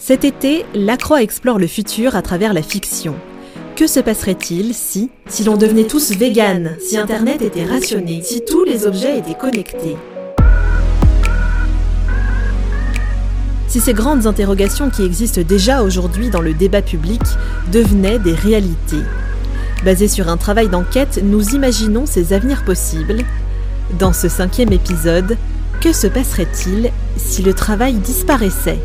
Cet été, Lacroix explore le futur à travers la fiction. Que se passerait-il si, si l'on devenait tous véganes, si Internet était rationné, si tous les objets étaient connectés? Si ces grandes interrogations qui existent déjà aujourd'hui dans le débat public devenaient des réalités Basé sur un travail d'enquête, nous imaginons ces avenirs possibles. Dans ce cinquième épisode, que se passerait-il si le travail disparaissait?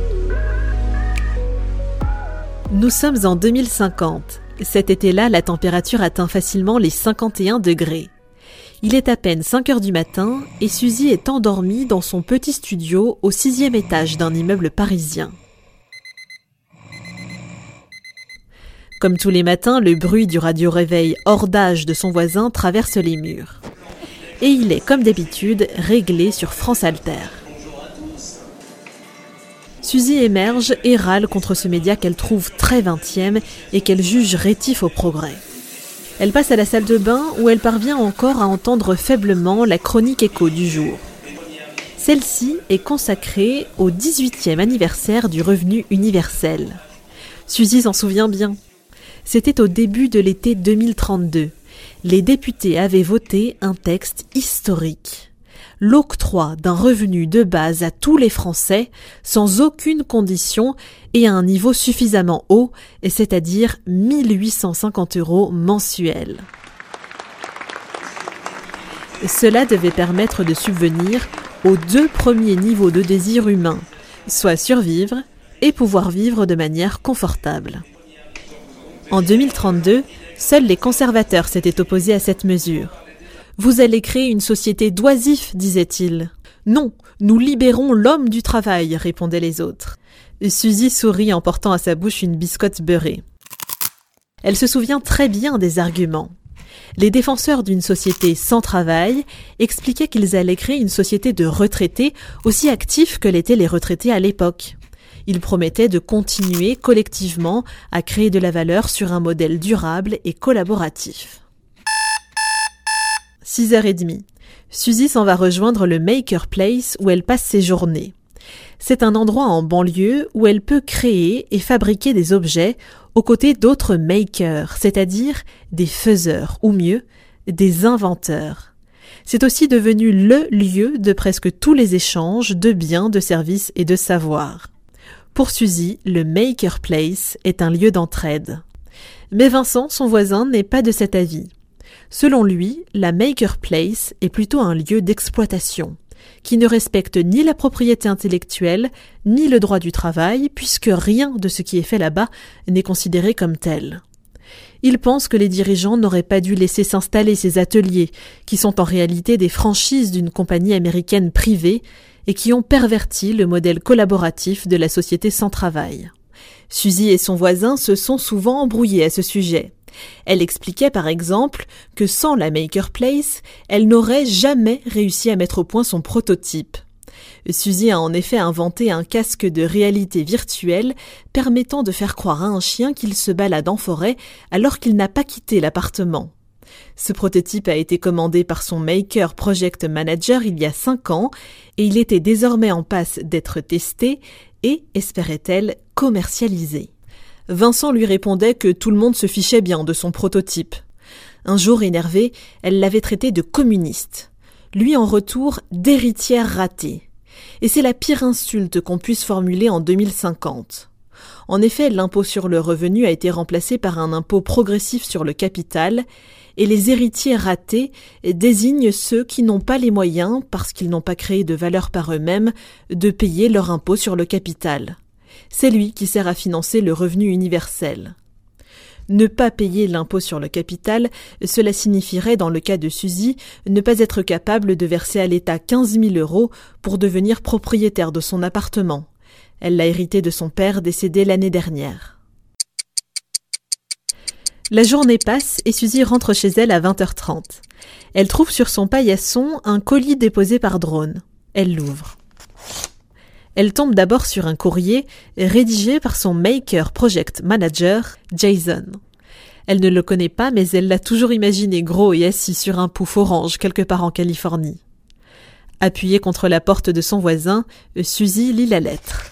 Nous sommes en 2050. Cet été-là, la température atteint facilement les 51 degrés. Il est à peine 5 heures du matin et Suzy est endormie dans son petit studio au sixième étage d'un immeuble parisien. Comme tous les matins, le bruit du radio-réveil hors d'âge de son voisin traverse les murs. Et il est, comme d'habitude, réglé sur France Alter. Suzy émerge et râle contre ce média qu'elle trouve très vingtième et qu'elle juge rétif au progrès. Elle passe à la salle de bain où elle parvient encore à entendre faiblement la chronique écho du jour. Celle-ci est consacrée au 18e anniversaire du revenu universel. Suzy s'en souvient bien. C'était au début de l'été 2032. Les députés avaient voté un texte historique. L'octroi d'un revenu de base à tous les Français, sans aucune condition et à un niveau suffisamment haut, c'est-à-dire 1850 euros mensuels. Cela devait permettre de subvenir aux deux premiers niveaux de désir humain, soit survivre et pouvoir vivre de manière confortable. En 2032, seuls les conservateurs s'étaient opposés à cette mesure. Vous allez créer une société d'oisifs, disait-il. Non, nous libérons l'homme du travail, répondaient les autres. Suzy sourit en portant à sa bouche une biscotte beurrée. Elle se souvient très bien des arguments. Les défenseurs d'une société sans travail expliquaient qu'ils allaient créer une société de retraités aussi actifs que l'étaient les retraités à l'époque. Il promettait de continuer collectivement à créer de la valeur sur un modèle durable et collaboratif. 6h30. Suzy s'en va rejoindre le Maker Place où elle passe ses journées. C'est un endroit en banlieue où elle peut créer et fabriquer des objets aux côtés d'autres makers, c'est-à-dire des faiseurs, ou mieux, des inventeurs. C'est aussi devenu le lieu de presque tous les échanges de biens, de services et de savoirs. Pour Suzy, le Maker Place est un lieu d'entraide. Mais Vincent, son voisin, n'est pas de cet avis. Selon lui, la Maker Place est plutôt un lieu d'exploitation, qui ne respecte ni la propriété intellectuelle, ni le droit du travail, puisque rien de ce qui est fait là-bas n'est considéré comme tel. Il pense que les dirigeants n'auraient pas dû laisser s'installer ces ateliers, qui sont en réalité des franchises d'une compagnie américaine privée, et qui ont perverti le modèle collaboratif de la société sans travail. Suzy et son voisin se sont souvent embrouillés à ce sujet. Elle expliquait par exemple que sans la Maker Place, elle n'aurait jamais réussi à mettre au point son prototype. Suzy a en effet inventé un casque de réalité virtuelle permettant de faire croire à un chien qu'il se balade en forêt alors qu'il n'a pas quitté l'appartement. Ce prototype a été commandé par son Maker Project Manager il y a cinq ans et il était désormais en passe d'être testé et, espérait-elle, commercialisé. Vincent lui répondait que tout le monde se fichait bien de son prototype. Un jour énervée, elle l'avait traité de communiste. Lui en retour d'héritière ratée. Et c'est la pire insulte qu'on puisse formuler en 2050. En effet, l'impôt sur le revenu a été remplacé par un impôt progressif sur le capital, et les héritiers ratés désignent ceux qui n'ont pas les moyens, parce qu'ils n'ont pas créé de valeur par eux-mêmes, de payer leur impôt sur le capital. C'est lui qui sert à financer le revenu universel. Ne pas payer l'impôt sur le capital, cela signifierait, dans le cas de Suzy, ne pas être capable de verser à l'État quinze mille euros pour devenir propriétaire de son appartement. Elle l'a hérité de son père décédé l'année dernière. La journée passe et Suzy rentre chez elle à 20h30. Elle trouve sur son paillasson un colis déposé par drone. Elle l'ouvre. Elle tombe d'abord sur un courrier rédigé par son Maker Project Manager, Jason. Elle ne le connaît pas, mais elle l'a toujours imaginé gros et assis sur un pouf orange quelque part en Californie. Appuyée contre la porte de son voisin, Suzy lit la lettre.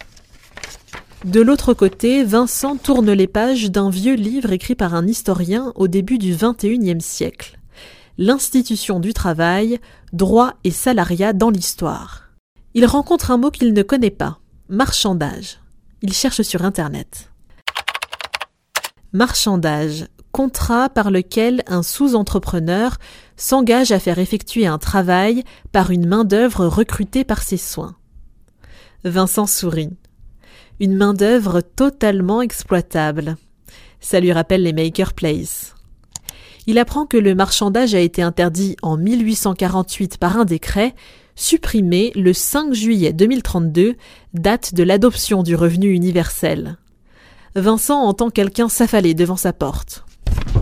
De l'autre côté, Vincent tourne les pages d'un vieux livre écrit par un historien au début du XXIe siècle. L'institution du travail, droit et salariat dans l'histoire. Il rencontre un mot qu'il ne connaît pas, marchandage. Il cherche sur Internet. Marchandage, contrat par lequel un sous-entrepreneur s'engage à faire effectuer un travail par une main-d'œuvre recrutée par ses soins. Vincent sourit. Une main-d'œuvre totalement exploitable. Ça lui rappelle les Maker Place. Il apprend que le marchandage a été interdit en 1848 par un décret, supprimé le 5 juillet 2032, date de l'adoption du revenu universel. Vincent entend quelqu'un s'affaler devant sa porte.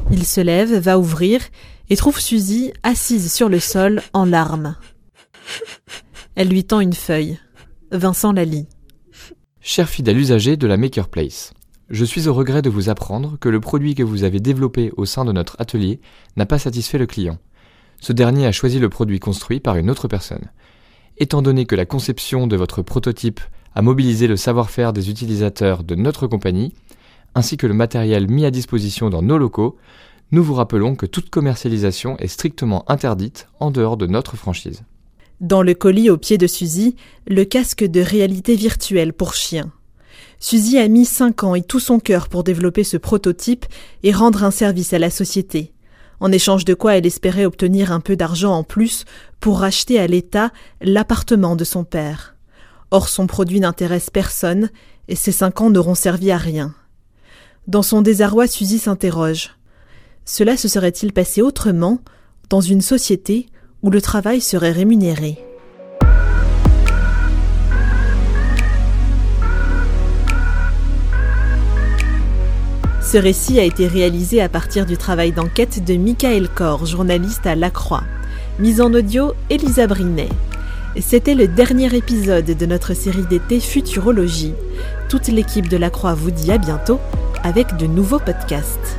Il se lève, va ouvrir et trouve Suzy assise sur le sol en larmes. Elle lui tend une feuille. Vincent la lit. Cher fidèle usager de la Maker Place, je suis au regret de vous apprendre que le produit que vous avez développé au sein de notre atelier n'a pas satisfait le client. Ce dernier a choisi le produit construit par une autre personne. Étant donné que la conception de votre prototype a mobilisé le savoir-faire des utilisateurs de notre compagnie, ainsi que le matériel mis à disposition dans nos locaux, nous vous rappelons que toute commercialisation est strictement interdite en dehors de notre franchise. Dans le colis au pied de Suzy, le casque de réalité virtuelle pour chien. Suzy a mis cinq ans et tout son cœur pour développer ce prototype et rendre un service à la société, en échange de quoi elle espérait obtenir un peu d'argent en plus pour racheter à l'État l'appartement de son père. Or son produit n'intéresse personne et ces cinq ans n'auront servi à rien. Dans son désarroi, Suzy s'interroge. Cela se serait-il passé autrement dans une société où le travail serait rémunéré? Ce récit a été réalisé à partir du travail d'enquête de Michael Corr, journaliste à La Croix. Mise en audio, Elisa Brinet. C'était le dernier épisode de notre série d'été Futurologie. Toute l'équipe de La Croix vous dit à bientôt avec de nouveaux podcasts.